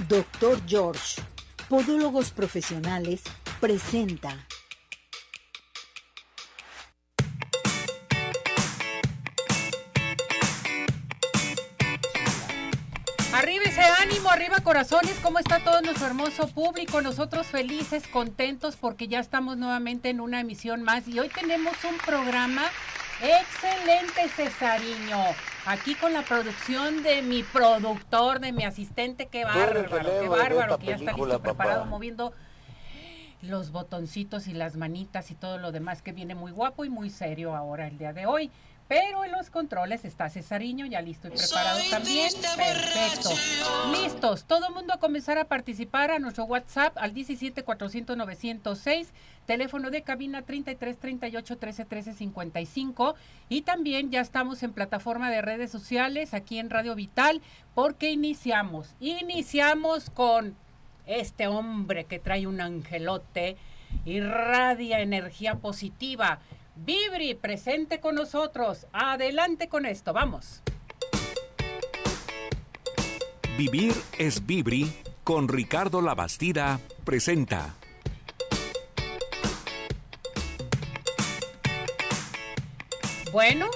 Doctor George, Podólogos Profesionales, presenta. Arriba ese ánimo, arriba corazones, ¿cómo está todo nuestro hermoso público? Nosotros felices, contentos porque ya estamos nuevamente en una emisión más y hoy tenemos un programa excelente, Cesariño. Aquí con la producción de mi productor, de mi asistente, qué bárbaro, qué bárbaro, que ya está listo, preparado, moviendo los botoncitos y las manitas y todo lo demás que viene muy guapo y muy serio ahora el día de hoy. Pero en los controles está Cesariño, ya listo y preparado también. Perfecto. Listos. Todo el mundo a comenzar a participar a nuestro WhatsApp al 17 400 906, teléfono de cabina 33 38 13 13 55. Y también ya estamos en plataforma de redes sociales aquí en Radio Vital, porque iniciamos. Iniciamos con este hombre que trae un angelote, irradia energía positiva. Vibri, presente con nosotros. Adelante con esto, vamos. Vivir es Vibri con Ricardo Labastida presenta. Bueno,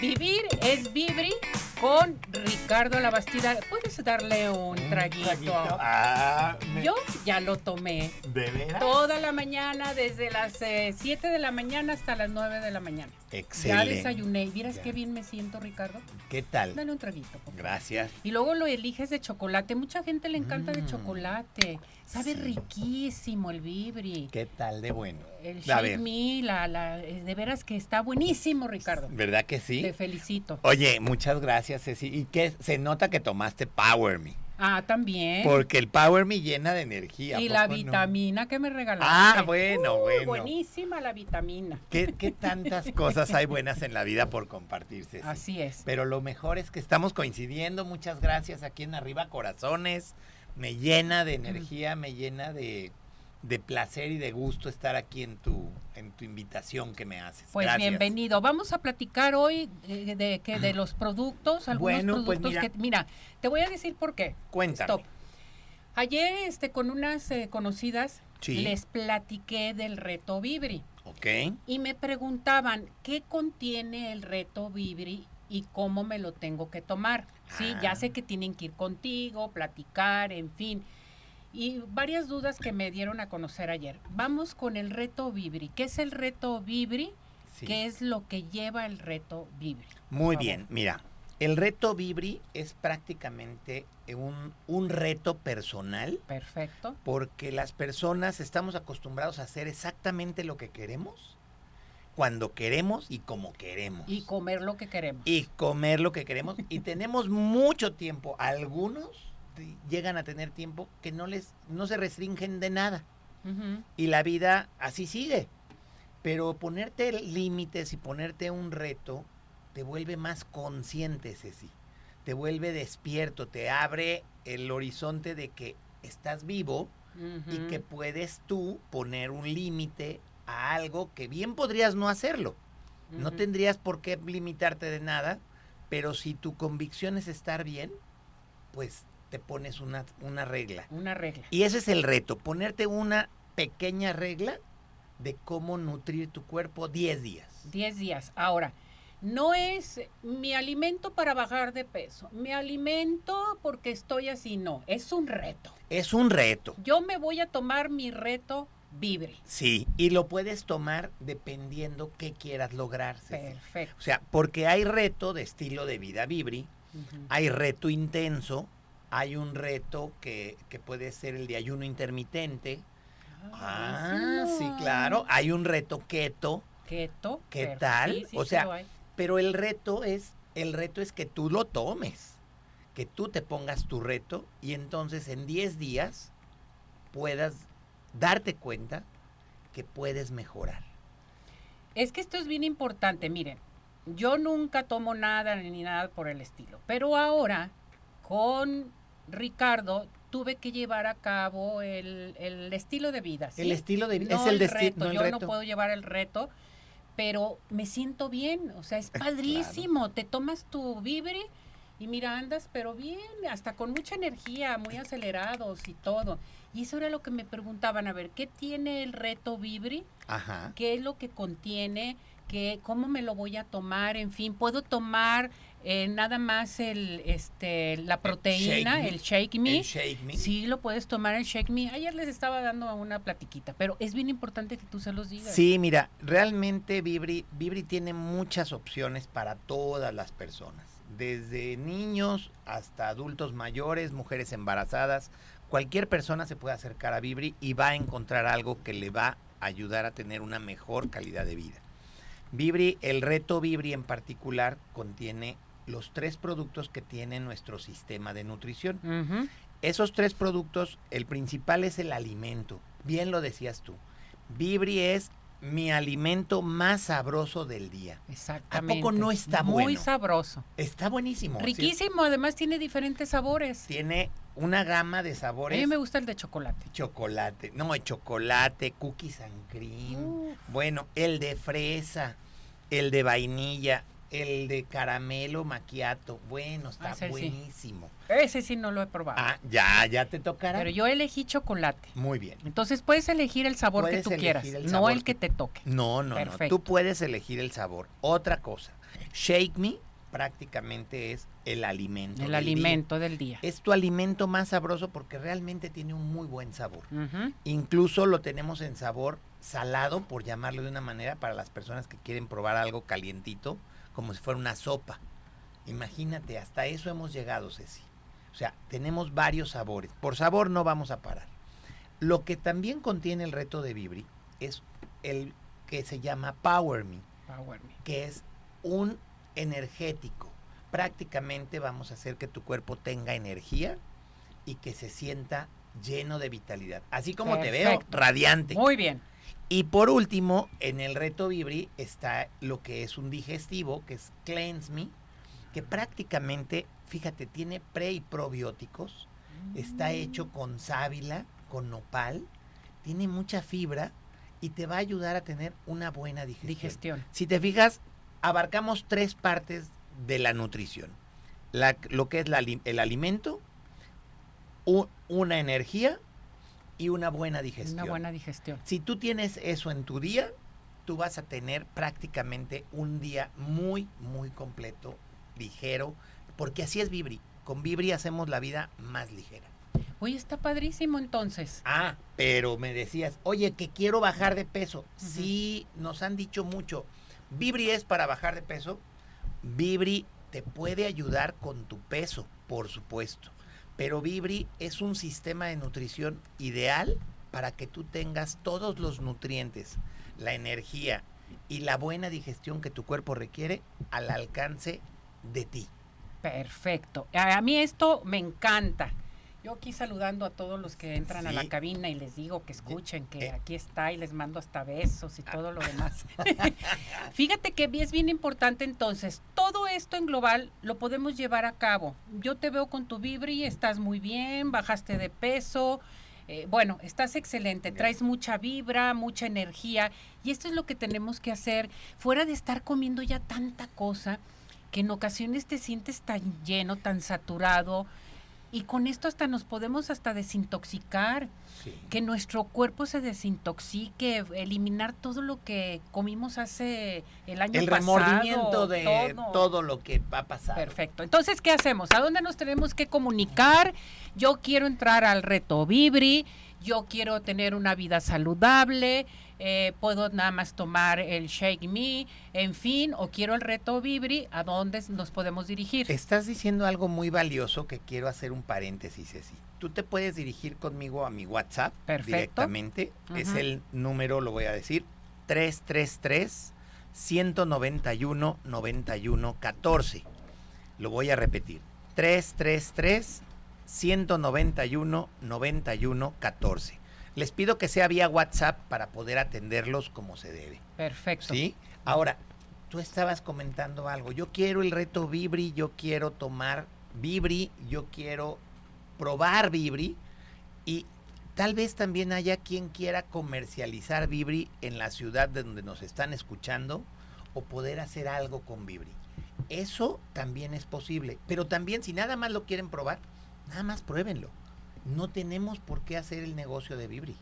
vivir es Vibri con Ricardo Labastida. ¿Puedes darle un traguito? Ah, me- Yo ya lo tomé. ¿De veras? Toda la mañana, desde las 7 de la mañana hasta las 9 de la mañana. Ya Excelente. desayuné. ¿Y ¿Vieras Ya. qué bien me siento, Ricardo? ¿Qué tal? Dale un traguito. Gracias. Y luego lo eliges de chocolate. Mucha gente le encanta de Mm. chocolate. Sabe Sí. riquísimo el vibri. ¿Qué tal de bueno? El Shake la, la, eh, de veras que está buenísimo, Ricardo. ¿verdad que sí? Te felicito. Oye, muchas gracias, Ceci. ¿Y qué? Se nota que tomaste Power Me. Ah, también. Porque el Power Me llena de energía. y ¿a la no? vitamina que me regalaste. Ah, bueno, Uh, bueno. Buenísima la vitamina. ¿Qué, qué tantas cosas hay buenas en la vida por compartir, Ceci? Así es. Pero lo mejor es que estamos coincidiendo. Muchas gracias aquí en Arriba Corazones. Me llena de energía, me llena de, de placer y de gusto estar aquí en tu, en tu invitación que me haces. Pues Gracias. bienvenido. Vamos a platicar hoy de, de, que de los productos, algunos Bueno, pues productos mira. que mira, te voy a decir por qué. Cuéntame. Stop. Ayer este con unas eh, conocidas Sí. les platiqué del reto Vibri Ok. y me preguntaban qué contiene el reto Vibri y cómo me lo tengo que tomar. Sí, ya Ah. sé que tienen que ir contigo, platicar, en fin. Y varias dudas que me dieron a conocer ayer. Vamos con el reto Vibri. ¿Qué es el reto Vibri? Sí. ¿Qué es lo que lleva el reto Vibri? Muy bien, mira. El reto Vibri es prácticamente un, un reto personal Perfecto. porque las personas estamos acostumbrados a hacer exactamente lo que queremos, cuando queremos y como queremos. Y comer lo que queremos. y comer lo que queremos y tenemos mucho tiempo. Algunos llegan a tener tiempo que no les no se restringen de nada y la vida así sigue. Pero ponerte límites y ponerte un reto te vuelve más consciente, Ceci. Te vuelve despierto, te abre el horizonte de que estás vivo y que puedes tú poner un límite a algo que bien podrías no hacerlo. No tendrías por qué limitarte de nada, pero si tu convicción es estar bien, pues te pones una, una regla. Una regla. Y ese es el reto, ponerte una pequeña regla de cómo nutrir tu cuerpo 10 días. 10 días. Ahora, no es mi alimento para bajar de peso, mi alimento porque estoy así, no, es un reto. Es un reto, Yo me voy a tomar mi reto Vibre. sí, y lo puedes tomar dependiendo qué quieras lograr. Perfecto. O sea, porque hay reto de estilo de vida vibri, hay reto intenso, hay un reto que, que puede ser el de ayuno intermitente. Ah, sí, buenísimo. claro. Hay un reto keto, Keto. ¿Qué tal? sí, sí, O sí sea, pero el reto es el reto es que tú lo tomes, que tú te pongas tu reto y entonces en 10 días puedas darte cuenta que puedes mejorar. Es que esto es bien importante, miren, yo nunca tomo nada ni nada por el estilo, pero ahora con Ricardo tuve que llevar a cabo el, el estilo de vida. ¿sí? El estilo de vida No es el, el reto, no el yo reto. no puedo llevar el reto, pero me siento bien, o sea, es padrísimo. Te tomas tu Vibri Y mira, andas, pero bien, hasta con mucha energía, muy acelerados y todo. Y eso era lo que me preguntaban, a ver, ¿qué tiene el reto Vibri? Ajá. ¿Qué es lo que contiene? ¿Qué, ¿Cómo me lo voy a tomar? En fin, ¿puedo tomar eh, nada más el, este, la proteína, Shake el Shake Me? El Shake Me. Sí, lo puedes tomar el Shake Me. Ayer les estaba dando una platiquita, pero es bien importante que tú se los digas. Sí, mira, realmente Vibri, Vibri tiene muchas opciones para todas las personas, desde niños hasta adultos mayores, mujeres embarazadas, cualquier persona se puede acercar a Vibri y va a encontrar algo que le va a ayudar a tener una mejor calidad de vida. Vibri, el reto Vibri en particular contiene los tres productos que tiene nuestro sistema de nutrición. Esos tres productos, el principal es el alimento. Bien lo decías tú. Vibri es mi alimento más sabroso del día. Exactamente. ¿A poco no está Muy bueno? sabroso. Está buenísimo. ¿sí? Riquísimo, además tiene diferentes sabores. Tiene una gama de A sabores. mí me gusta el de chocolate. Chocolate, no, el chocolate, cookies and cream. Uf. Bueno, el de fresa, el de vainilla, el de caramelo macchiato. Bueno, está Ah, sí. buenísimo. Ese sí no lo he probado. Ah, ya, ya te tocará. pero yo elegí chocolate. Muy bien. Entonces puedes elegir el sabor que tú quieras, el no el que te toque. No, no, no. Perfecto. Tú puedes elegir el sabor. Otra cosa, Shake Me prácticamente es el alimento. El del día. alimento del día. Es tu alimento más sabroso porque realmente tiene un muy buen sabor. Incluso lo tenemos en sabor salado, por llamarlo de una manera, para las personas que quieren probar algo calientito, como si fuera una sopa. Imagínate, hasta eso hemos llegado, Ceci. O sea, tenemos varios sabores. Por sabor no vamos a parar. Lo que también contiene el reto de Vibri es el que se llama Power Me, Power Me. que es un energético. Prácticamente vamos a hacer que tu cuerpo tenga energía y que se sienta lleno de vitalidad. Así como te veo, radiante. Muy bien. Y por último, en el reto Vibri está lo que es un digestivo, que es Cleanse Me, que prácticamente, fíjate, tiene pre y probióticos, está hecho con sábila, con nopal, tiene mucha fibra y te va a ayudar a tener una buena digestión. Digestión. Si te fijas, abarcamos tres partes de la nutrición. La- lo que es la el alimento, una energía y una buena digestión. Una buena digestión. Si tú tienes eso en tu día, tú vas a tener prácticamente un día muy, muy completo, ligero, porque así es Vibri. Con Vibri hacemos la vida más ligera. Oye, está padrísimo entonces. Ah, pero me decías, oye, que quiero bajar de peso. Sí, nos han dicho mucho. Vibri es para bajar de peso. Vibri te puede ayudar con tu peso, por supuesto. Pero Vibri es un sistema de nutrición ideal para que tú tengas todos los nutrientes, la energía y la buena digestión que tu cuerpo requiere al alcance de ti. Perfecto. A mí esto me encanta. Yo aquí saludando a todos los que entran a la cabina y les digo que escuchen que Eh. aquí está y les mando hasta besos y todo lo demás. Fíjate que es bien importante entonces, todo esto en global lo podemos llevar a cabo. Yo te veo con tu Vibri, estás muy bien, bajaste de peso, eh, bueno, estás excelente, traes mucha vibra, mucha energía y esto es lo que tenemos que hacer, fuera de estar comiendo ya tanta cosa que en ocasiones te sientes tan lleno, tan saturado y con esto hasta nos podemos hasta desintoxicar, que nuestro cuerpo se desintoxique, eliminar todo lo que comimos hace el año El pasado. remordimiento de todo. todo. lo que va a pasar. Perfecto. Entonces, ¿qué hacemos? ¿A dónde nos tenemos que comunicar? Yo quiero entrar al reto Vibri, yo quiero tener una vida saludable, eh, puedo nada más tomar el Shake Me, en fin, o quiero el reto Vibri, ¿a dónde nos podemos dirigir? Estás diciendo algo muy valioso que quiero hacer un paréntesis, Ceci. Tú te puedes dirigir conmigo a mi WhatsApp Perfecto. directamente. Es el número, lo voy a decir, 333 191 91 14. Lo voy a repetir. 333 191 91 14. Les pido que sea vía WhatsApp para poder atenderlos como se debe. Perfecto. ¿Sí? Ahora, tú estabas comentando algo. Yo quiero el reto Vibri, yo quiero tomar Vibri, yo quiero probar Vibri y tal vez también haya quien quiera comercializar Vibri en la ciudad de donde nos están escuchando o poder hacer algo con Vibri. Eso también es posible. Pero también, si nada más lo quieren probar, nada más pruébenlo. No tenemos por qué hacer el negocio de Vibri.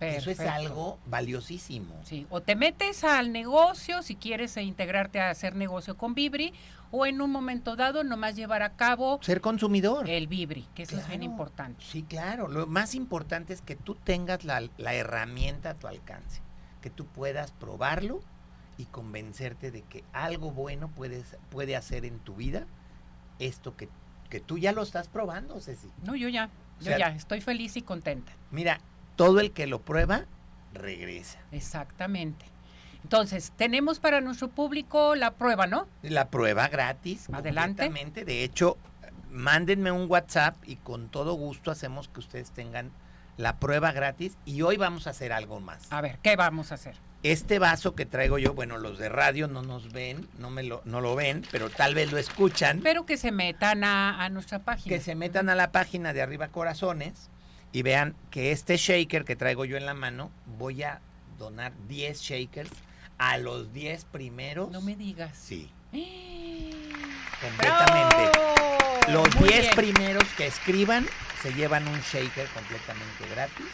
Eso es algo valiosísimo. Sí, o te metes al negocio si quieres integrarte a hacer negocio con Vibri o en un momento dado nomás llevar a cabo Ser consumidor. el Vibri, que eso es bien importante. Sí, claro. Lo más importante es que tú tengas la, la herramienta a tu alcance, que tú puedas probarlo y convencerte de que algo bueno puedes, puede hacer en tu vida esto que, que tú ya lo estás probando, Ceci. No, yo ya, O yo sea- ya, estoy feliz y contenta. Mira, todo el que lo prueba, regresa. Exactamente. Entonces, tenemos para nuestro público la prueba, ¿no? La prueba gratis. Adelante. De hecho, mándenme un WhatsApp y con todo gusto hacemos que ustedes tengan la prueba gratis. Y hoy vamos a hacer algo más. A ver, ¿qué vamos a hacer? Este vaso que traigo yo, bueno, los de radio no nos ven, no me lo, no lo ven, pero tal vez lo escuchan. Espero que se metan a, a nuestra página. que se metan a la página de Arriba Corazones y vean que este shaker que traigo yo en la mano, voy a donar 10 shakers a los 10 primeros. No me digas. Sí, ¡Eh! completamente. ¡Bravo! Los Muy 10 bien. primeros que escriban se llevan un shaker completamente gratis,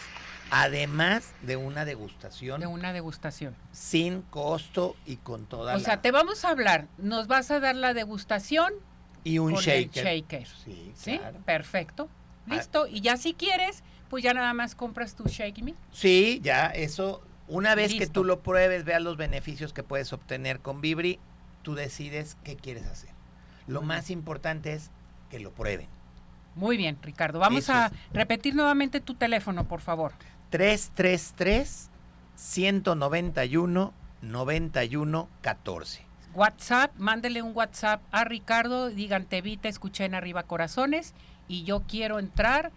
además de una degustación De una degustación. sin costo y con toda O la... sea, te vamos a hablar, nos vas a dar la degustación y un shaker. Sí, ¿Sí? claro. Perfecto. Ah. Listo. Y ya si quieres, pues ya nada más compras tu Shake Me. Sí, ya eso, una vez que tú lo pruebes, veas los beneficios que puedes obtener con Vibri, tú decides qué quieres hacer. Lo más importante es que lo prueben. Muy bien, Ricardo. Vamos Eso a es. repetir nuevamente tu teléfono, por favor. 333 191 91 14. WhatsApp, mándele un WhatsApp a Ricardo, digan te vi, te escuché en Arriba Corazones y yo quiero entrar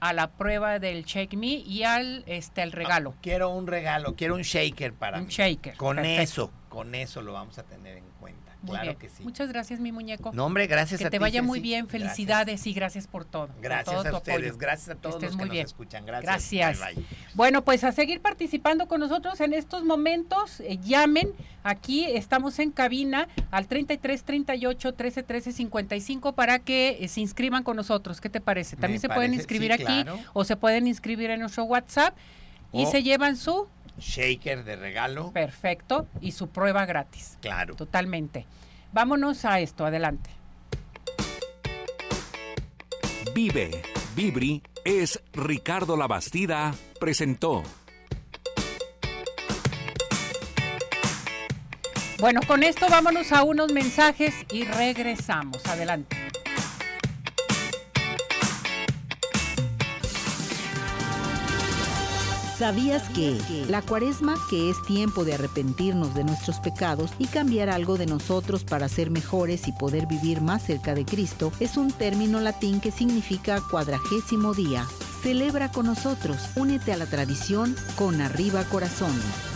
a la prueba del Shake Me y al este el regalo. Quiero un regalo, quiero un shaker para un mí. shaker. Con Perfecto. eso, con eso lo vamos a tener en cuenta. Muy claro bien. que sí. Muchas gracias, mi muñeco. No, hombre, gracias que a te ti, vaya muy bien, Gracias. felicidades y gracias por todo. por Gracias todo a ustedes, apoyo. gracias a todos estés los que muy nos bien. escuchan. Gracias. Gracias. Bye, bye. Bueno, pues a seguir participando con nosotros en estos momentos. eh, llamen. Aquí estamos en cabina al 33 38 13 13 55 para que eh, se inscriban con nosotros. ¿Qué te parece? También Me se pueden inscribir sí, aquí claro. o se pueden inscribir en nuestro WhatsApp y se llevan su Shaker de regalo, perfecto y su prueba gratis. claro. Totalmente. Vámonos a esto. Adelante. Vive, Vibri es Ricardo Labastida presentó. Bueno, con esto vámonos a unos mensajes y regresamos. Adelante. ¿Sabías que la cuaresma, que es tiempo de arrepentirnos de nuestros pecados y cambiar algo de nosotros para ser mejores y poder vivir más cerca de Cristo, es un término latín que significa cuadragésimo día? Celebra con nosotros, únete a la tradición con arriba corazones.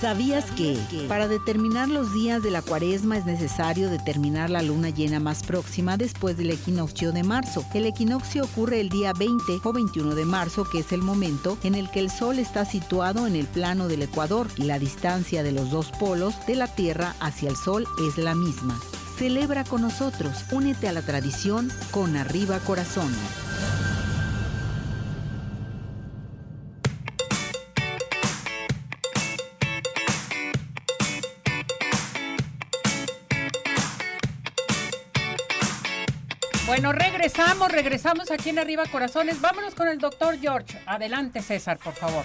¿Sabías que para determinar los días de la cuaresma es necesario determinar la luna llena más próxima después del equinoccio de marzo? El equinoccio ocurre el día 20 o 21 de marzo, que es el momento en el que el Sol está situado en el plano del Ecuador y la distancia de los dos polos de la Tierra hacia el Sol es la misma. Celebra con nosotros, únete a la tradición con Arriba Corazones. Bueno, regresamos, regresamos aquí en Arriba Corazones. Vámonos con el doctor George. Adelante, César, por favor.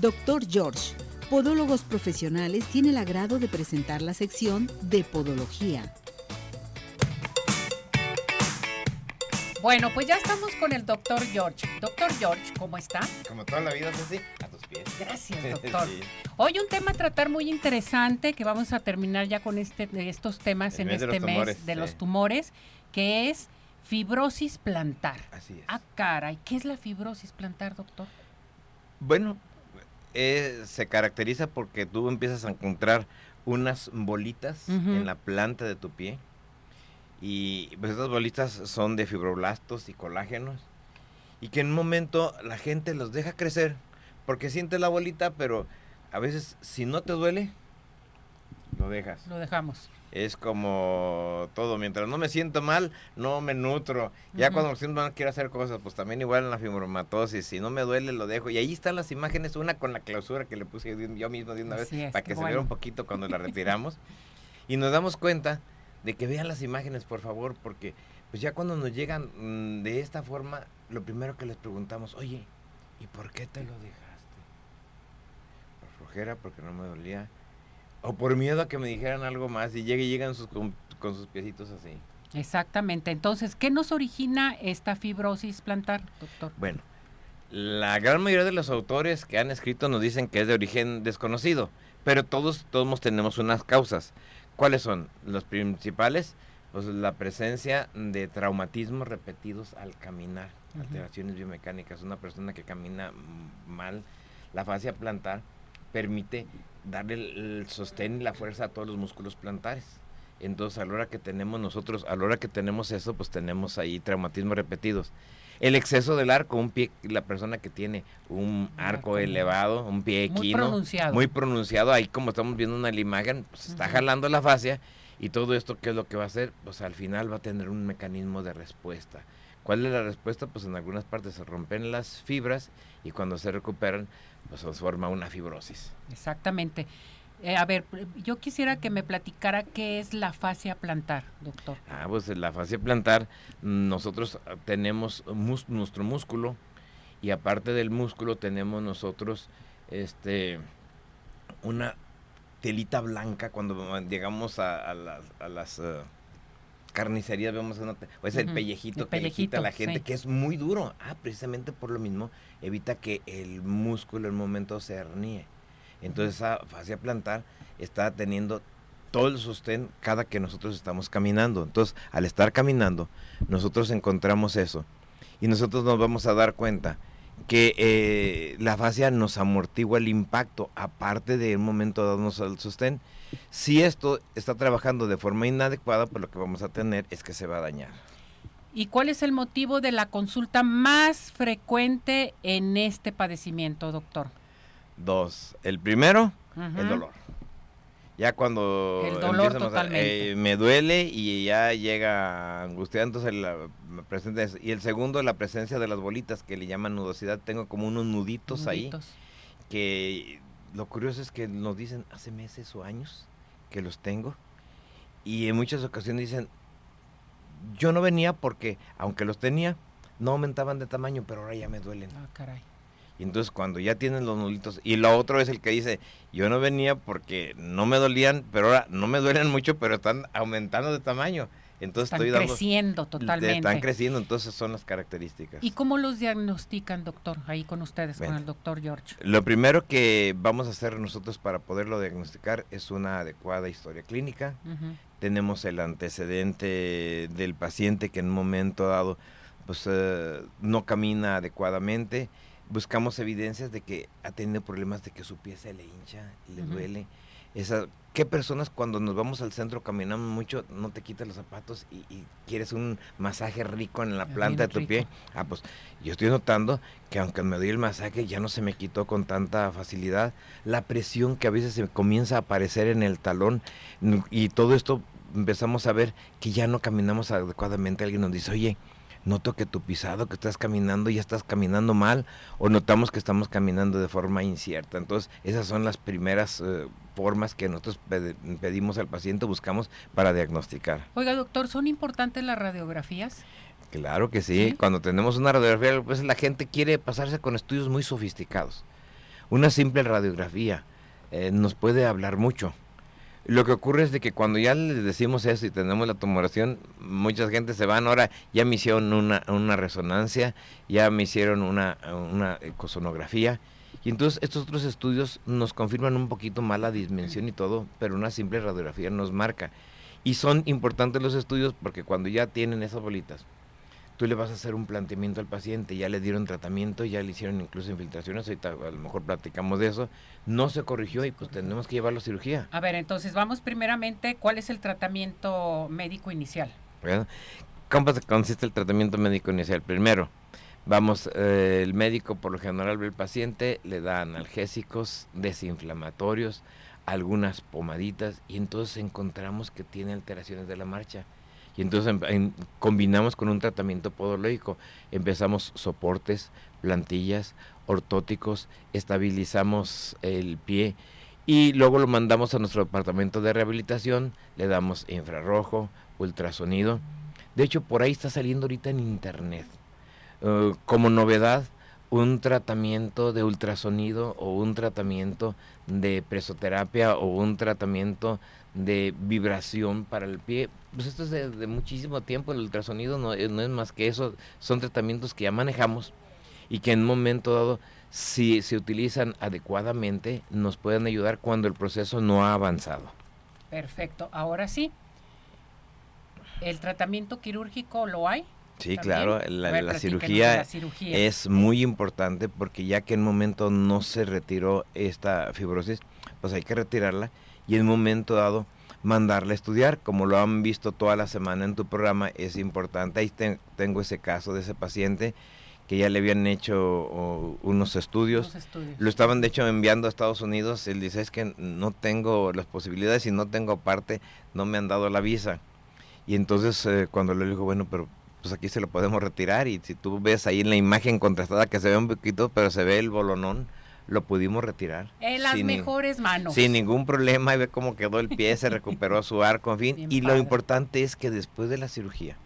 Doctor George, Podólogos Profesionales, tiene el agrado de presentar la sección de Podología. Bueno, pues ya estamos con el doctor George. Doctor George, ¿cómo está? Como toda la vida, Ceci, Gracias, doctor. Sí. Hoy un tema a tratar muy interesante que vamos a terminar ya con este, estos temas El en mes este mes tumores, de sí. los tumores, que es fibrosis plantar. Así es. Ah, caray, ¿qué es la fibrosis plantar, doctor? Bueno, eh, se caracteriza porque tú empiezas a encontrar unas bolitas en la planta de tu pie. Y pues estas bolitas son de fibroblastos y colágenos. Y que en un momento la gente los deja crecer porque siente la bolita, pero a veces si no te duele, lo dejas. Lo dejamos. Es como todo, mientras no me siento mal, no me nutro. Ya cuando me siento mal quiero hacer cosas, pues también igual en la fibromatosis, si no me duele lo dejo. Y ahí están las imágenes, una con la clausura que le puse yo, mismo de una Así vez, es, para que se vea un poquito cuando la retiramos. y nos damos cuenta de que vean las imágenes, por favor, porque pues ya cuando nos llegan mm, de esta forma, lo primero que les preguntamos, oye, ¿y por qué te lo dejaste? Flojera, porque no me dolía. O por miedo a que me dijeran algo más y llegue llegan sus, con, con sus piecitos así. Exactamente. Entonces, ¿qué nos origina esta fibrosis plantar, doctor? Bueno, la gran mayoría de los autores que han escrito nos dicen que es de origen desconocido, pero todos, todos tenemos unas causas. ¿Cuáles son? Los principales, pues la presencia de traumatismos repetidos al caminar, Ujú. alteraciones biomecánicas. Una persona que camina mal, la fascia plantar permite darle el, sostén y la fuerza a todos los músculos plantares. Entonces, a la hora que tenemos nosotros, a la hora que tenemos eso, pues tenemos ahí traumatismos repetidos. El exceso del arco, un pie, la persona que tiene un arco arco elevado, un pie Muy equino, pronunciado. muy pronunciado, ahí como estamos viendo en la imagen, pues está jalando la fascia y todo esto, ¿qué es lo que va a hacer? Pues al final va a tener un mecanismo de respuesta. ¿Cuál es la respuesta? Pues en algunas partes se rompen las fibras y cuando se recuperan, pues se forma una fibrosis. Exactamente. Eh, a ver, yo quisiera que me platicara qué es la fascia plantar, doctor. Ah, pues en la fascia plantar, nosotros ah, tenemos mus- nuestro músculo y aparte del músculo tenemos nosotros este una telita blanca cuando llegamos a, a las, a las, ah, carnicerías vemos una te- o es el pellejito el que le quita a la pellejito, gente sí. que es muy duro. Ah, precisamente por lo mismo evita que el músculo en un momento se hernie. Entonces esa fascia plantar está teniendo todo el sostén cada que nosotros estamos caminando. Entonces, al estar caminando, nosotros encontramos eso. Y nosotros nos vamos a dar cuenta que eh, la fascia nos amortigua el impacto, aparte de un momento darnos el sostén. Si esto está trabajando de forma inadecuada, pues lo que vamos a tener es que se va a dañar. ¿Y cuál es el motivo de la consulta más frecuente en este padecimiento, doctor? Dos, el primero, el dolor. Ya cuando El dolor empiezan a- totalmente. eh, me duele y ya llega angustia, entonces la, me presenta eso. Y el segundo, la presencia de las bolitas que le llaman nudosidad. Tengo como unos nuditos, ahí Nuditos. que lo curioso es que nos dicen hace meses o años que los tengo y en muchas ocasiones dicen yo no venía porque aunque los tenía no aumentaban de tamaño pero ahora ya me duelen Ah, caray. y entonces cuando ya tienen los nuditos y lo otro es el que dice yo no venía porque no me dolían pero ahora no me duelen mucho pero están aumentando de tamaño Entonces Están estoy dando... creciendo te- totalmente. Están creciendo, entonces son las características. ¿Y cómo los diagnostican, doctor? Ahí con ustedes, con el doctor George. Lo primero que vamos a hacer nosotros para poderlo diagnosticar es una adecuada historia clínica. Tenemos el antecedente del paciente que en un momento dado pues, eh, no camina adecuadamente. Buscamos evidencias de que ha tenido problemas de que su pie se le hincha, le duele. Esa, ¿Qué personas cuando nos vamos al centro caminamos mucho, no te quitas los zapatos y, y quieres un masaje rico en la Bien planta de tu rico. pie? Ah, pues yo estoy notando que aunque me doy el masaje ya no se me quitó con tanta facilidad. La presión que a veces se comienza a aparecer en el talón y todo esto empezamos a ver que ya no caminamos adecuadamente. Alguien nos dice, oye, noto que tu pisado que estás caminando ya estás caminando mal o notamos que estamos caminando de forma incierta. Entonces esas son las primeras eh, formas que nosotros pedimos al paciente, buscamos para diagnosticar. Oiga, doctor, ¿son importantes las radiografías? Claro que sí. ¿Sí? Cuando tenemos una radiografía, pues la gente quiere pasarse con estudios muy sofisticados. Una simple radiografía eh, nos puede hablar mucho. Lo que ocurre es de que cuando ya les decimos eso y tenemos la tomografía, mucha gente se van, ahora ya me hicieron una, una resonancia, ya me hicieron una, una ecosonografía, y entonces estos otros estudios nos confirman un poquito más la dimensión y todo, pero una simple radiografía nos marca. Y son importantes los estudios porque cuando ya tienen esas bolitas, tú le vas a hacer un planteamiento al paciente, ya le dieron tratamiento, ya le hicieron incluso infiltraciones, ahorita a lo mejor platicamos de eso, no se corrigió y pues tenemos que llevarlo a cirugía. A ver, entonces vamos primeramente, ¿cuál es el tratamiento médico inicial? ¿verdad? ¿Cómo se consiste el tratamiento médico inicial? Primero, vamos, eh, el médico por lo general ve al paciente, le da analgésicos, desinflamatorios, algunas pomaditas y entonces encontramos que tiene alteraciones de la marcha. Y entonces em- combinamos con un tratamiento podológico. Empezamos soportes, plantillas, ortóticos, estabilizamos el pie y luego lo mandamos a nuestro departamento de rehabilitación, le damos infrarrojo, ultrasonido. De hecho, por ahí está saliendo ahorita en internet. eh, como novedad, un tratamiento de ultrasonido o un tratamiento de presoterapia o un tratamiento de vibración para el pie. Pues esto es de, muchísimo tiempo, el ultrasonido no, es- no es más que eso, son tratamientos que ya manejamos y que en un momento dado, si se utilizan adecuadamente, nos pueden ayudar cuando el proceso no ha avanzado. Perfecto, ahora sí. ¿El tratamiento quirúrgico lo hay? Sí, claro, la, la cirugía la cirugía. es muy importante porque ya que en un momento no se retiró esta fibrosis, pues hay que retirarla y en un momento dado mandarla a estudiar, como lo han visto toda la semana en tu programa, es importante. Ahí ten- tengo ese caso de ese paciente que ya le habían hecho unos estudios. Lo estaban de hecho enviando a Estados Unidos. Él dice, es que no tengo las posibilidades y no tengo aparte, no me han dado la visa. Y entonces eh, cuando le dijo, bueno, pero pues aquí se lo podemos retirar y si tú ves ahí en la imagen contrastada que se ve un poquito, pero se ve el bolonón, lo pudimos retirar. En las mejores manos. Sin ningún problema, y ve cómo quedó el pie, se recuperó su arco, en fin. Bien y padre. lo importante es que después de la cirugía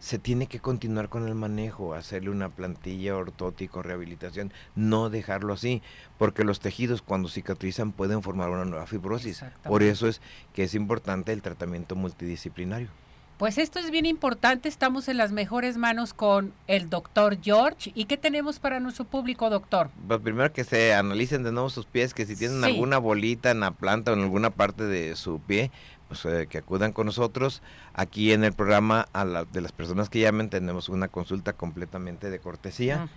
se tiene que continuar con el manejo, hacerle una plantilla ortótico, rehabilitación, no dejarlo así, porque los tejidos cuando cicatrizan pueden formar una nueva fibrosis. Por eso es que es importante el tratamiento multidisciplinario. Pues esto es bien importante, estamos en las mejores manos con el doctor George. ¿Y qué tenemos para nuestro público, doctor? Pues primero que se analicen de nuevo sus pies, que si tienen Sí. alguna bolita en la planta o en alguna parte de su pie, pues eh, que acudan con nosotros. Aquí en el programa a la- de las personas que llamen tenemos una consulta completamente de cortesía.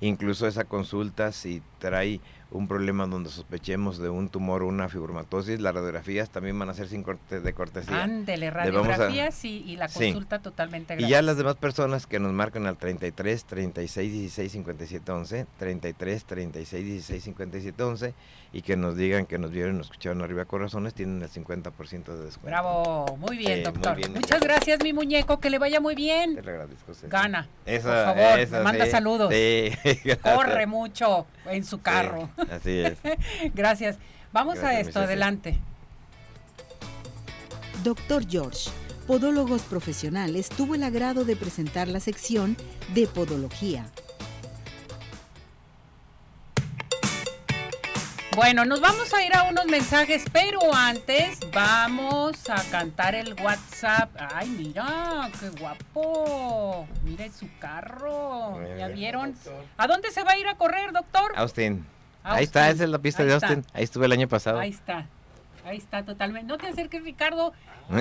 Incluso esa consulta, si trae un problema donde sospechemos de un tumor o una fibromatosis, las radiografías también van a ser sin corte de cortesía. Ándele, vamos a- radiografías y, y la Sí. consulta totalmente Y gratis. ya las demás personas que nos marcan al 33 36 16 57 11, 33 36 16 57 11 y que nos digan que nos vieron y nos escucharon arriba corazones, tienen el 50% de descuento. Bravo, muy bien, Sí, muy doctor. bien, Muchas gracias, mi muñeco, que le vaya muy Te bien. lo agradezco. Ceci. Gana. Por favor, me manda sí, saludos. Sí. Corre mucho en su Sí, carro. Así es. Gracias. Vamos a Gracias, esto, adelante. Doctor George, Podólogos Profesionales, tuvo el agrado de presentar la sección de Podología. Bueno, nos vamos a ir a unos mensajes, pero antes vamos a cantar el WhatsApp. Ay, mira, qué guapo. Mire su carro. ¿Ya vieron? ¿A dónde se va a ir a correr, doctor? Austin. Ahí está, esa es la pista de Austin. Ahí estuve el año pasado. Ahí está. Ahí está, totalmente. No te acerques, Ricardo.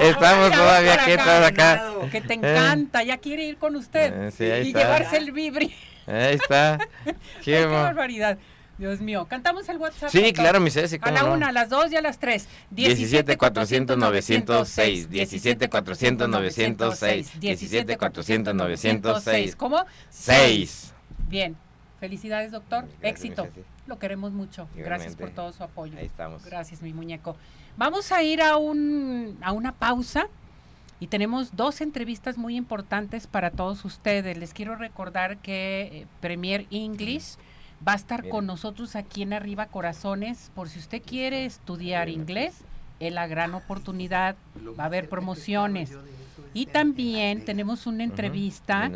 Estamos todavía aquí, acá. Que te encanta, ya quiere ir con usted. Eh, y llevarse el vibri. Ahí está. Qué, barbaridad. Dios mío, cantamos el WhatsApp. Sí, claro, mi Ceci. A la una, a las dos y a las tres. 17 400 906. 17 400 906. 17 400 906. ¿Cómo? 6. Bien. Felicidades, doctor. Éxito. Lo queremos mucho. Gracias por todo su apoyo. Ahí estamos. Gracias, mi muñeco. Vamos a ir a, un, a una pausa y tenemos dos entrevistas muy importantes para todos ustedes. Les quiero recordar que eh, Premier English va a estar con nosotros aquí en Arriba Corazones. Por si usted quiere estudiar inglés, es la gran oportunidad. Va a haber promociones. Y también tenemos una entrevista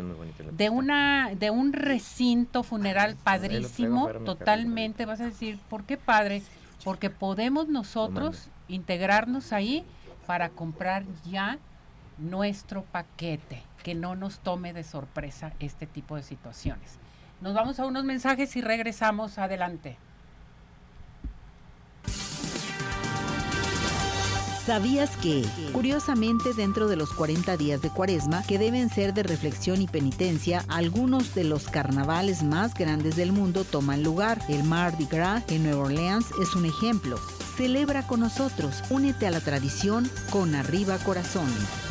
de una de un recinto funeral padrísimo, totalmente, vas a decir, ¿por qué padre? Porque podemos nosotros integrarnos ahí para comprar ya nuestro paquete, que no nos tome de sorpresa este tipo de situaciones. Nos vamos a unos mensajes y regresamos adelante. ¿Sabías que, curiosamente, dentro de los 40 días de cuaresma, que deben ser de reflexión y penitencia, algunos de los carnavales más grandes del mundo toman lugar? El Mardi Gras en Nueva Orleans es un ejemplo. Celebra con nosotros, únete a la tradición con Arriba Corazones.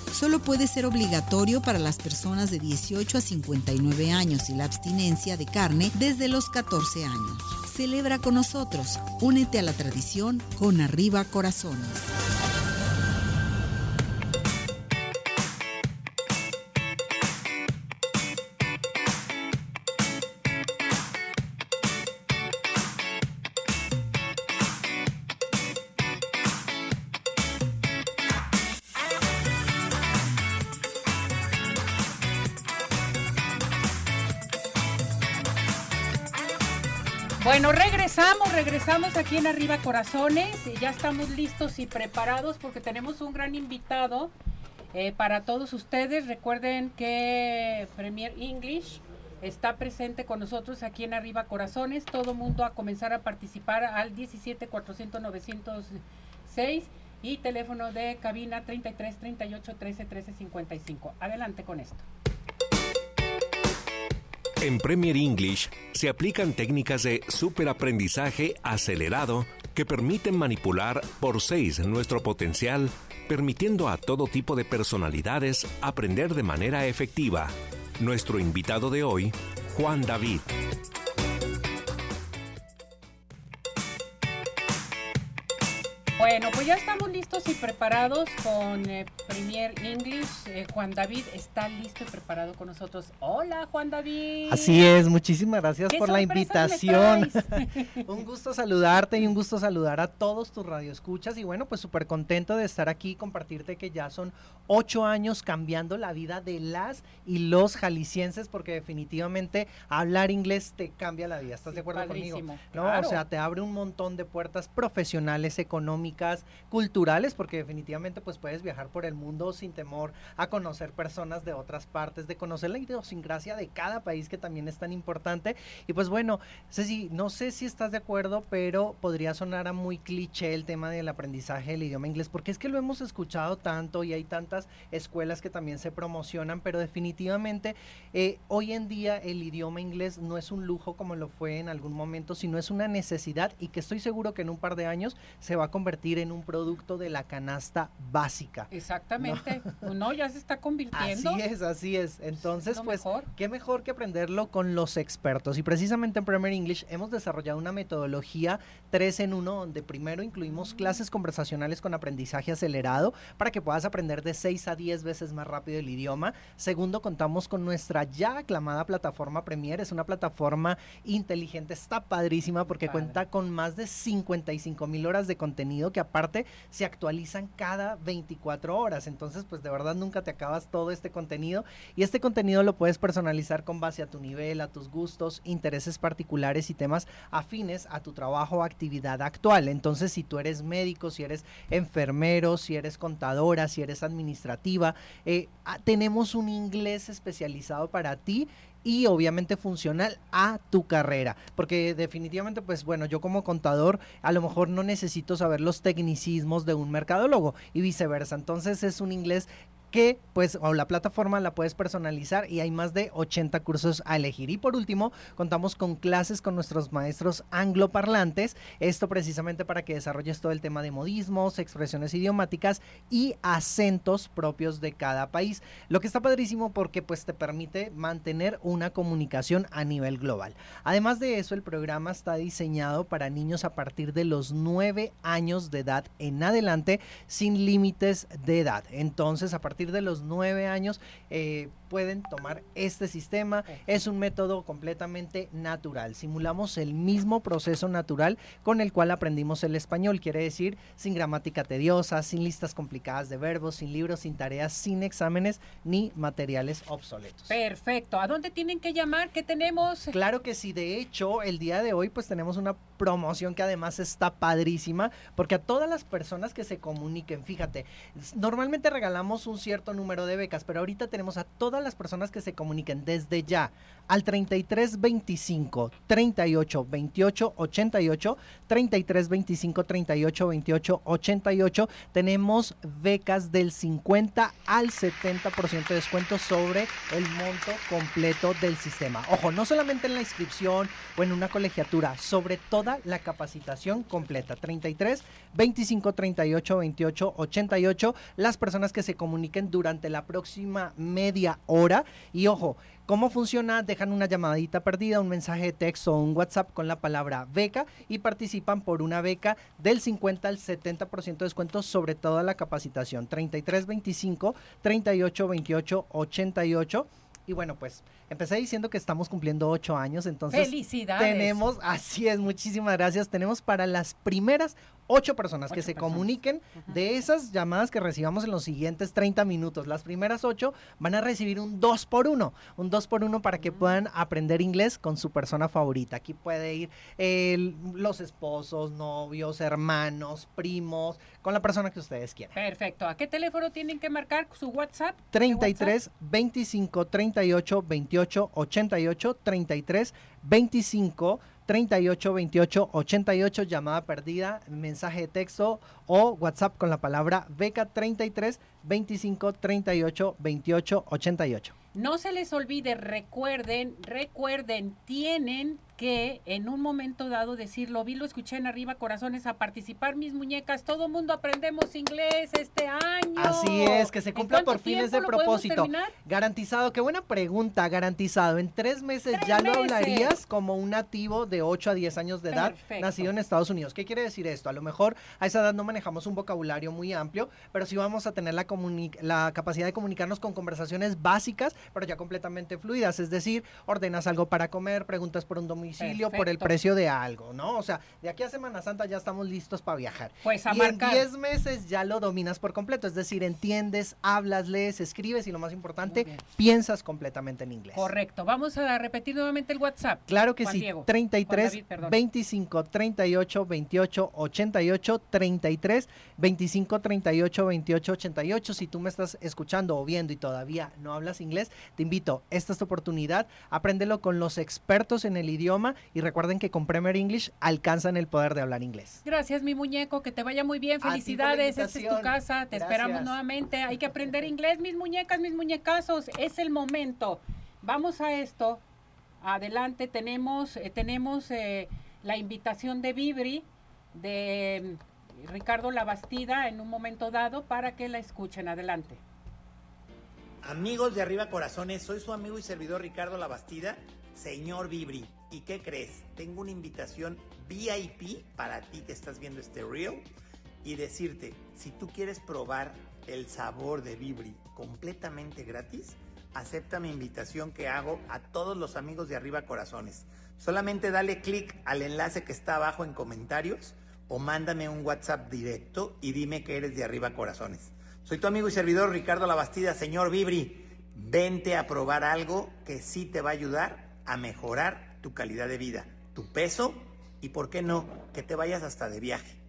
solo puede ser obligatorio para las personas de 18 a 59 años y la abstinencia de carne desde los 14 años. Celebra con nosotros, únete a la tradición con Arriba Corazones. Regresamos, aquí en Arriba Corazones. Ya estamos listos y preparados porque tenemos un gran invitado eh, para todos ustedes. Recuerden que Premier English está presente con nosotros aquí en Arriba Corazones. Todo mundo a comenzar a participar al 17 400 906 y teléfono de cabina 33 38 13 13 55. Adelante con esto. En Premier English se aplican técnicas de superaprendizaje acelerado que permiten manipular por seis nuestro potencial, permitiendo a todo tipo de personalidades aprender de manera efectiva. Nuestro invitado de hoy, Juan David. Bueno, pues ya estamos listos y preparados con eh, Premier English. Eh, Juan David está listo y preparado con nosotros. Hola, Juan David. Así es, muchísimas gracias por la invitación. un gusto saludarte y un gusto saludar a todos tus radioescuchas. Y bueno, pues súper contento de estar aquí y compartirte que ya son ocho años cambiando la vida de las y los jaliscienses, porque definitivamente hablar inglés te cambia la vida. ¿Estás de acuerdo conmigo? ¿No? O sea, te abre un montón de puertas profesionales, económicas culturales, porque definitivamente pues puedes viajar por el mundo sin temor a conocer personas de otras partes, de conocer la idiosincrasia de cada país que también es tan importante. Y pues bueno, Ceci, no sé si estás de acuerdo, pero podría sonar a muy cliché el tema del aprendizaje del idioma inglés, porque es que lo hemos escuchado tanto y hay tantas escuelas que también se promocionan, pero definitivamente eh, hoy en día el idioma inglés no es un lujo como lo fue en algún momento, sino es una necesidad y que estoy seguro que en un par de años se va a convertir convertir en un producto de la canasta básica. Exactamente. No, ya se está convirtiendo. Así es, así es. Entonces, pues, qué mejor que aprenderlo con los expertos. Y precisamente en Premier English hemos desarrollado una metodología 3 en 1, donde primero incluimos clases conversacionales con aprendizaje acelerado para que puedas aprender de 6 a 10 veces más rápido el idioma. Segundo, contamos con nuestra ya aclamada plataforma Premier. Es una plataforma inteligente, está padrísima porque cuenta con más de 55 mil horas de contenido que aparte se actualizan cada 24 horas. Entonces, pues de verdad nunca te acabas todo este contenido y este contenido lo puedes personalizar con base a tu nivel, a tus gustos, intereses particulares y temas afines a tu trabajo o actividad actual. Entonces, si tú eres médico, si eres enfermero, si eres contadora, si eres administrativa, eh, ah, tenemos un inglés especializado para ti y obviamente funcional a tu carrera. Porque definitivamente, pues bueno, yo como contador a lo mejor no necesito saber los tecnicismos de un mercadólogo y viceversa. Entonces es un inglés que pues o la plataforma la puedes personalizar y hay más de 80 cursos a elegir. Y por último, contamos con clases con nuestros maestros angloparlantes, esto precisamente para que desarrolles todo el tema de modismos, expresiones idiomáticas y acentos propios de cada país. Lo que está padrísimo porque pues te permite mantener una comunicación a nivel global. Además de eso, el programa está diseñado para niños a partir de los 9 años de edad en adelante sin límites de edad. Entonces, a partir de los nueve años eh, pueden tomar este sistema. Es un método completamente natural. Simulamos el mismo proceso natural con el cual aprendimos el español. Quiere decir sin gramática tediosa, sin listas complicadas de verbos, sin libros, sin tareas, sin exámenes ni materiales obsoletos. Perfecto. ¿A dónde tienen que llamar? ¿Qué tenemos? Claro que sí. De hecho, el día de hoy pues tenemos una promoción que además está padrísima porque a todas las personas que se comuniquen, fíjate, normalmente regalamos un cierto número de becas, pero ahorita tenemos a todas las personas que se comuniquen desde ya al 33 25 38 28 88 33 25 38 28 88 tenemos becas del 50 al 70% de descuento sobre el monto completo del sistema. Ojo, no solamente en la inscripción o en una colegiatura, sobre toda la capacitación completa. 33 25 38 28 88 las personas que se comuniquen durante la próxima media hora. Y ojo, ¿Cómo funciona? Dejan una llamadita perdida, un mensaje de texto o un WhatsApp con la palabra beca y participan por una beca del 50 al 70% de descuento sobre toda la capacitación. 33 25 38 28 88 y bueno, pues empecé diciendo que estamos cumpliendo ocho años, entonces Felicidades. tenemos, así es, muchísimas gracias, tenemos para las primeras ocho personas que se comuniquen de esas llamadas que recibamos en los siguientes 30 minutos. Las primeras ocho van a recibir un 2 por 1 un 2 por 1 para que mm. puedan aprender inglés con su persona favorita. Aquí puede ir los esposos, novios, hermanos, primos, con la persona que ustedes quieran. Perfecto. ¿A qué teléfono tienen que marcar su WhatsApp? 33 25 38 28 88 33 25 38 28 88, llamada perdida, mensaje de texto o WhatsApp con la palabra beca 33 25 38 28 88. No se les olvide, recuerden, recuerden, tienen que en un momento dado decir, lo vi, lo escuché en arriba, corazones, a participar mis muñecas, todo mundo aprendemos inglés este año. Así es, que se cumpla por fines de propósito. Garantizado, qué buena pregunta, garantizado. En tres meses ya lo hablarías como un nativo de 8 a 10 años de edad, nacido en Estados Unidos. ¿Qué quiere decir esto? A lo mejor a esa edad no manejamos un vocabulario muy amplio, pero sí vamos a tener la, la capacidad de comunicarnos con conversaciones básicas, pero ya completamente fluidas. Es decir, ordenas algo para comer, preguntas por un domicilio por el precio de algo, ¿no? O sea, de aquí a Semana Santa ya estamos listos para viajar. Pues a y en 10 meses ya lo dominas por completo, es decir, entiendes, hablas, lees, escribes y lo más importante, piensas completamente en inglés. Correcto. Vamos a repetir nuevamente el WhatsApp. Claro que sí. 33 25 38 28 88 33 25 38 28 88. Si tú me estás escuchando o viendo y todavía no hablas inglés, te invito, esta es tu oportunidad, apréndelo con los expertos en el idioma y recuerden que con Premier English alcanzan el poder de hablar inglés. Gracias, mi muñeco, que te vaya muy bien. Felicidades, esta es tu casa, te esperamos nuevamente. Hay que aprender inglés, mis muñecas, mis muñecazos, es el momento. Vamos a esto. Adelante, tenemos, eh, tenemos eh, la invitación de Vibri, de Ricardo Labastida en un momento dado para que la escuchen. Adelante. Amigos de Arriba Corazones, soy su amigo y servidor Ricardo Labastida, señor Vibri. ¿Y qué crees? Tengo una invitación VIP para ti que estás viendo este reel y decirte, si tú quieres probar el sabor de Vibri completamente gratis, acepta mi invitación que hago a todos los amigos de Arriba Corazones. Solamente dale clic al enlace que está abajo en comentarios o mándame un WhatsApp directo y dime que eres de Arriba Corazones. Soy tu amigo y servidor Ricardo Labastida, señor Vibri. Vente a probar algo que sí te va a ayudar a mejorar tu calidad de vida, tu peso y, por qué no, que te vayas hasta de viaje.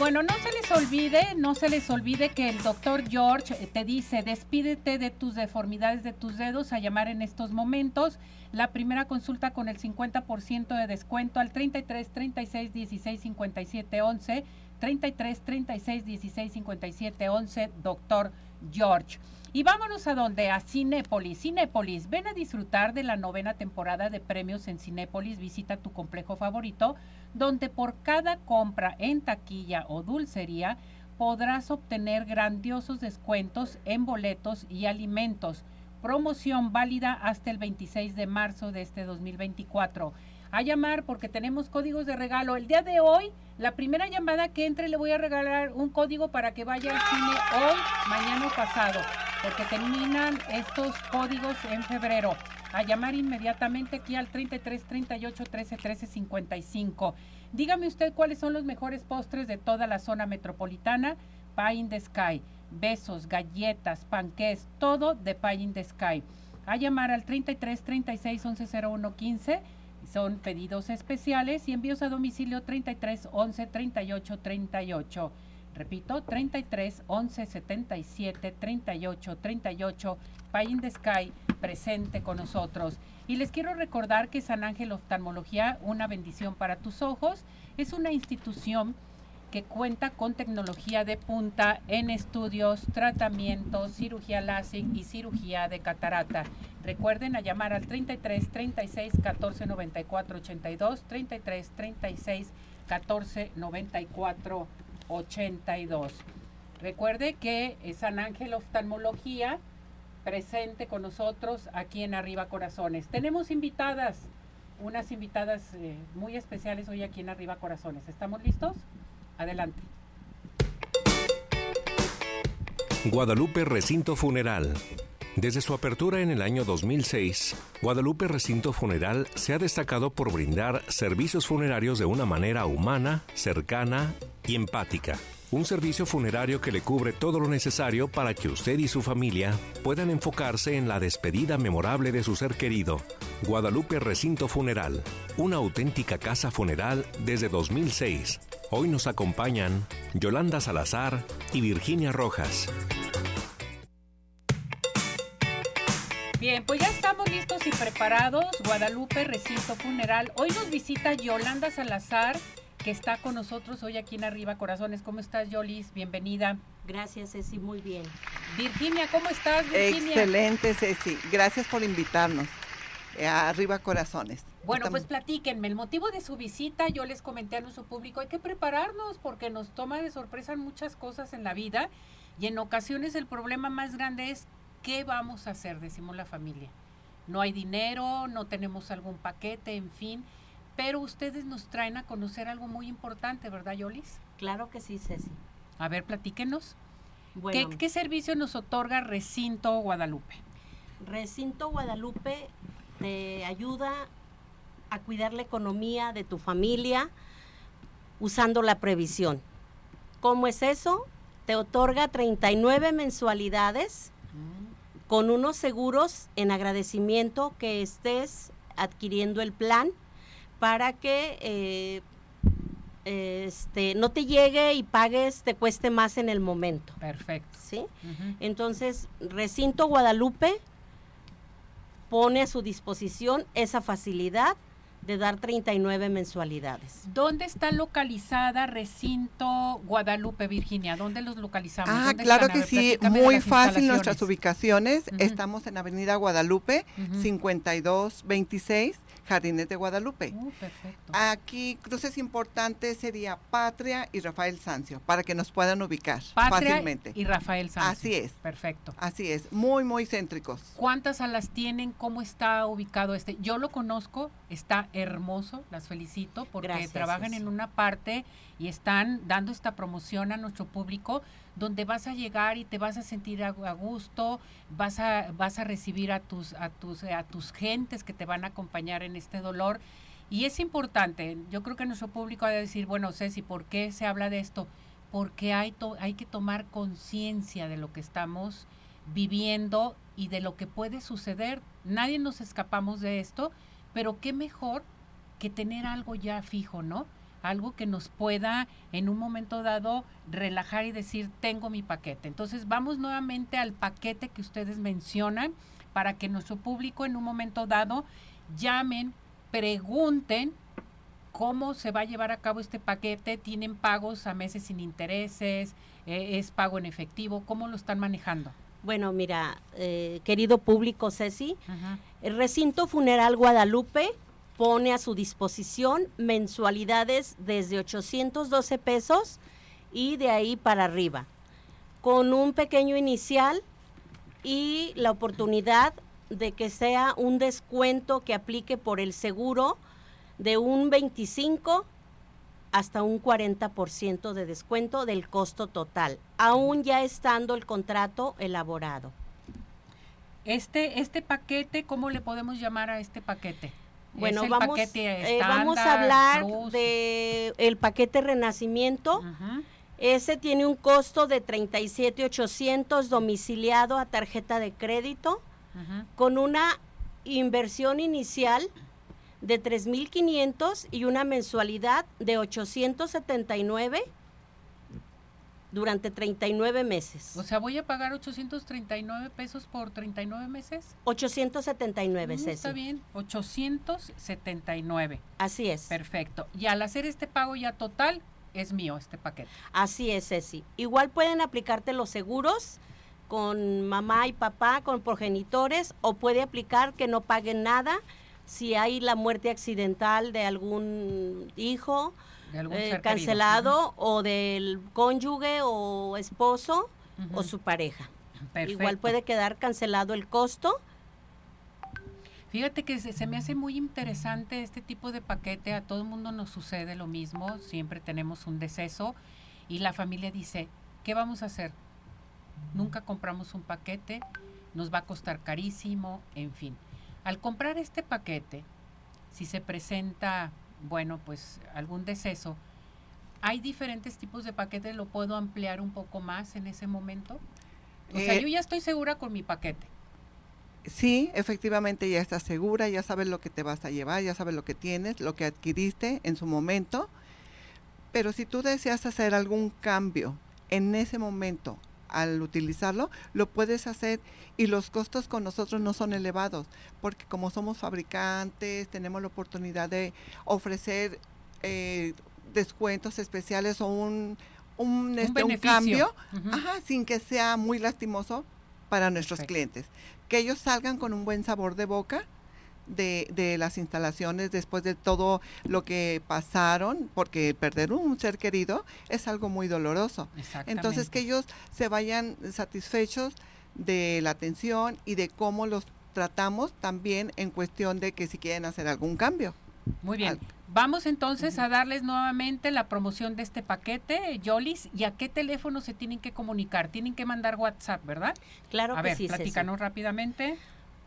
bueno, no se les olvide, no se les olvide que el doctor George eh, te dice, despídete de tus deformidades de tus dedos a llamar en estos momentos. La primera consulta con el 50% de descuento al 33 36 16 57 11, 33 36 16 57 11, doctor George. Y vámonos a donde, a Cinépolis. Cinépolis, ven a disfrutar de la novena temporada de premios en Cinépolis. Visita tu complejo favorito, donde por cada compra en taquilla o dulcería podrás obtener grandiosos descuentos en boletos y alimentos. Promoción válida hasta el 26 de marzo de este 2024 a llamar porque tenemos códigos de regalo. El día de hoy, la primera llamada que entre le voy a regalar un código para que vaya al cine hoy, mañana o pasado, porque terminan estos códigos en febrero. A llamar inmediatamente aquí al 33 38 13 13 55. Dígame usted cuáles son los mejores postres de toda la zona metropolitana. Pie in the Sky, besos, galletas, panqués, todo de Pie in the Sky. A llamar al 33 36 11 01 15 son pedidos especiales y envíos a domicilio 33 11 38 38. Repito, 33 11 77 38 38. Pay the Sky presente con nosotros. Y les quiero recordar que San Ángel Oftalmología, una bendición para tus ojos, es una institución que cuenta con tecnología de punta en estudios, tratamientos, cirugía láser y cirugía de catarata. Recuerden a llamar al 33 36 14 94 82, 33 36 14 94 82. Recuerde que San Ángel Oftalmología presente con nosotros aquí en Arriba Corazones. Tenemos invitadas, unas invitadas eh, muy especiales hoy aquí en Arriba Corazones. ¿Estamos listos? Adelante. Guadalupe Recinto Funeral. Desde su apertura en el año 2006, Guadalupe Recinto Funeral se ha destacado por brindar servicios funerarios de una manera humana, cercana y empática. Un servicio funerario que le cubre todo lo necesario para que usted y su familia puedan enfocarse en la despedida memorable de su ser querido. Guadalupe Recinto Funeral, una auténtica casa funeral desde 2006. Hoy nos acompañan Yolanda Salazar y Virginia Rojas. Bien, pues ya estamos listos y preparados. Guadalupe Recinto Funeral. Hoy nos visita Yolanda Salazar que está con nosotros hoy aquí en Arriba Corazones. ¿Cómo estás, Yolis? Bienvenida. Gracias, Ceci, muy bien. Virginia, ¿cómo estás, Virginia? Excelente, Ceci. Gracias por invitarnos Arriba Corazones. Bueno, pues platíquenme, el motivo de su visita, yo les comenté a nuestro público, hay que prepararnos porque nos toma de sorpresa muchas cosas en la vida y en ocasiones el problema más grande es qué vamos a hacer, decimos la familia. No hay dinero, no tenemos algún paquete, en fin pero ustedes nos traen a conocer algo muy importante, ¿verdad, Yolis? Claro que sí, Ceci. A ver, platíquenos. ¿Qué, servicio nos otorga Recinto Guadalupe? Recinto Guadalupe te ayuda a cuidar la economía de tu familia usando la previsión. ¿Cómo es eso? Te otorga 39 mensualidades con unos seguros en agradecimiento que estés adquiriendo el plan para que eh, este, no te llegue y pagues, te cueste más en el momento. Perfecto. ¿Sí? Entonces, Recinto Guadalupe pone a su disposición esa facilidad de dar 39 mensualidades. ¿Dónde está localizada Recinto Guadalupe, Virginia? ¿Dónde los localizamos? Ah, claro que sí, muy fácil nuestras ubicaciones. Estamos en Avenida Guadalupe, 5226 Jardines de Guadalupe. Uh, perfecto. Aquí cruces importantes sería Patria y Rafael Sancio, para que nos puedan ubicar Patria fácilmente. Y Rafael Sancio. Así es. Perfecto. Así es, muy, muy céntricos. ¿Cuántas salas tienen? ¿Cómo está ubicado este? Yo lo conozco, está hermoso, las felicito porque Gracias, trabajan Ceci. en una parte y están dando esta promoción a nuestro público donde vas a llegar y te vas a sentir a, a gusto, vas a vas a recibir a tus a tus a tus gentes que te van a acompañar en este dolor y es importante. Yo creo que nuestro público ha de decir, bueno, Ceci, ¿por qué se habla de esto? Porque hay to- hay que tomar conciencia de lo que estamos viviendo y de lo que puede suceder. Nadie nos escapamos de esto, pero qué mejor que tener algo ya fijo, ¿no? Algo que nos pueda en un momento dado relajar y decir, tengo mi paquete. Entonces vamos nuevamente al paquete que ustedes mencionan para que nuestro público en un momento dado llamen, pregunten cómo se va a llevar a cabo este paquete. ¿Tienen pagos a meses sin intereses? Eh, ¿Es pago en efectivo? ¿Cómo lo están manejando? Bueno, mira, eh, querido público Ceci, el recinto funeral Guadalupe pone a su disposición mensualidades desde 812 pesos y de ahí para arriba, con un pequeño inicial y la oportunidad de que sea un descuento que aplique por el seguro de un 25 hasta un 40% de descuento del costo total, aún ya estando el contrato elaborado. Este, este paquete, ¿cómo le podemos llamar a este paquete? Bueno, ¿Es el vamos, paquete eh, vamos a hablar plus? de el paquete Renacimiento. Ese tiene un costo de 37,800 domiciliado a tarjeta de crédito con una inversión inicial de 3,500 y una mensualidad de 879 durante 39 meses. O sea, voy a pagar 839 pesos por 39 meses. 879, Mm, Ceci. Está bien, 879. Así es. Perfecto. Y al hacer este pago ya total, es mío este paquete. Así es, Ceci. Igual pueden aplicarte los seguros con mamá y papá, con progenitores, o puede aplicar que no paguen nada si hay la muerte accidental de algún hijo De algún eh, cancelado o del cónyuge o esposo o su pareja. Perfecto. Igual puede quedar cancelado el costo. Fíjate que se, se me hace muy interesante este tipo de paquete. A todo el mundo nos sucede lo mismo. Siempre tenemos un deceso y la familia dice, ¿qué vamos a hacer? Nunca compramos un paquete, nos va a costar carísimo, en fin. Al comprar este paquete, si se presenta, bueno, pues algún deceso, ¿hay diferentes tipos de paquetes? ¿Lo puedo ampliar un poco más en ese momento? O sea, Eh, yo ya estoy segura con mi paquete. Sí, efectivamente ya estás segura, ya sabes lo que te vas a llevar, ya sabes lo que tienes, lo que adquiriste en su momento. Pero si tú deseas hacer algún cambio en ese momento al utilizarlo, lo puedes hacer y los costos con nosotros no son elevados, porque como somos fabricantes, tenemos la oportunidad de ofrecer eh, descuentos especiales o un, un, este, un cambio, ajá, sin que sea muy lastimoso para nuestros Perfecto. clientes. Que ellos salgan con un buen sabor de boca de, de las instalaciones después de todo lo que pasaron, porque perder un ser querido es algo muy doloroso. Entonces que ellos se vayan satisfechos de la atención y de cómo los tratamos también en cuestión de que si quieren hacer algún cambio. Muy bien. Al- Vamos entonces a darles nuevamente la promoción de este paquete, Yolis, y a qué teléfono se tienen que comunicar. Tienen que mandar WhatsApp, ¿verdad? Claro a que ver, sí, platícanos rápidamente.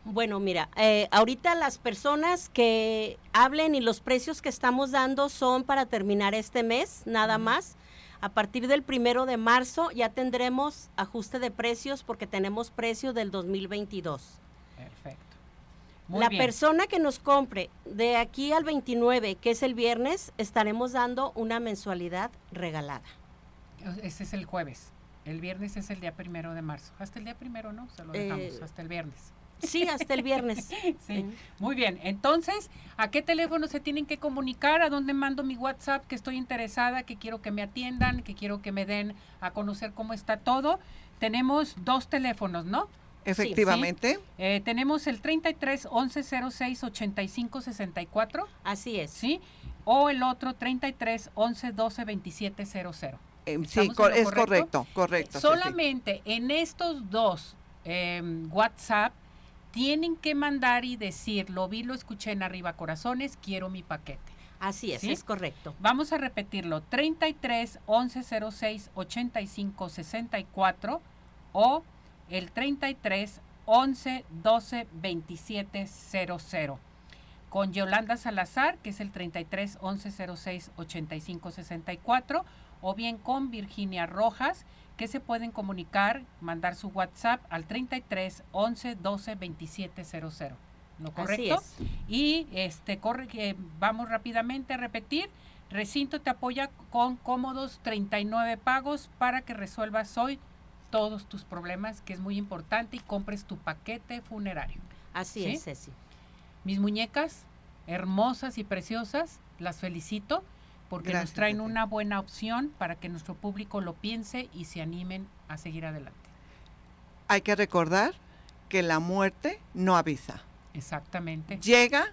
Bueno, mira, eh, ahorita las personas que hablen y los precios que estamos dando son para terminar este mes, nada más. A partir del primero de marzo ya tendremos ajuste de precios porque tenemos precio del 2022. Perfecto. Muy la bien. persona que nos compre de aquí al 29, que es el viernes, estaremos dando una mensualidad regalada. Ese es el jueves. El viernes es el día primero de marzo. Hasta el día primero, ¿no? Se lo Eh, dejamos, hasta el viernes. Sí, hasta el viernes. sí, muy bien. Entonces, ¿a qué teléfono se tienen que comunicar? ¿A dónde mando mi WhatsApp? Que estoy interesada, que quiero que me atiendan, que quiero que me den a conocer cómo está todo. Tenemos dos teléfonos, ¿no? Efectivamente. Eh, tenemos el 33 11 06 85 64. Así es. Sí. O el otro 33 11 12 27 00. sí, es correcto, correcto. Solamente en estos dos em, WhatsApp tienen que mandar y decir, lo vi, lo escuché en Arriba Corazones, quiero mi paquete. Así es, es correcto. Vamos a repetirlo, 33 11 06 85 64 o el 33 11 12 27 00. Con Yolanda Salazar, que es el 33 11 06 85 64, o bien con Virginia Rojas, que se pueden comunicar, mandar su WhatsApp al 33 11 12 27 00. ¿No correcto? Y este corre que vamos rápidamente a repetir. Recinto te apoya con cómodos 39 pagos para que resuelvas hoy todos tus problemas, que es muy importante, y compres tu paquete funerario. Así es, Ceci. Mis muñecas, hermosas y preciosas, las felicito porque nos traen una buena opción para que nuestro público lo piense y se animen a seguir adelante. Hay que recordar que la muerte no avisa. Exactamente. Llega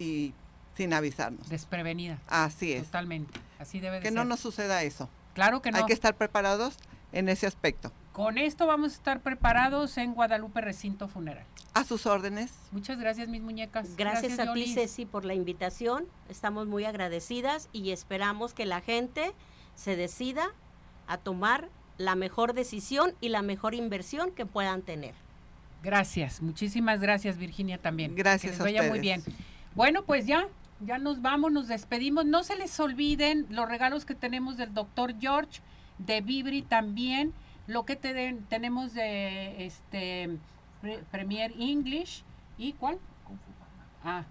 y sin avisarnos. Desprevenida. Así es. Totalmente. Así debe de que ser. Que no nos suceda eso. Claro que no. Hay que estar preparados en ese aspecto. Con esto vamos a estar preparados en Guadalupe Recinto Funeral. A sus órdenes. Muchas gracias, mis muñecas. Gracias, a ti, Ceci, por la invitación. Estamos muy agradecidas y esperamos que la gente se decida a tomar la mejor decisión y la mejor inversión que puedan tener. Gracias, muchísimas gracias, Virginia, también. Gracias. Que les vaya muy bien. Bueno, pues ya, ya nos vamos, nos despedimos. No se les olviden los regalos que tenemos del doctor George, de Vibri también lo que tenemos de este Premier English y cuál ah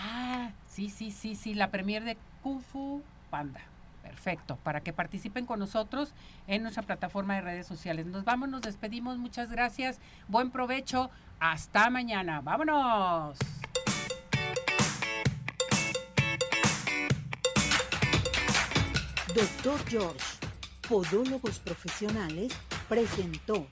ah sí sí sí sí la Premier de Kung Fu Panda. Perfecto para que participen con nosotros en nuestra plataforma de redes sociales. Nos vamos nos despedimos muchas gracias buen provecho hasta mañana vámonos. Doctor George Podólogos Profesionales presentó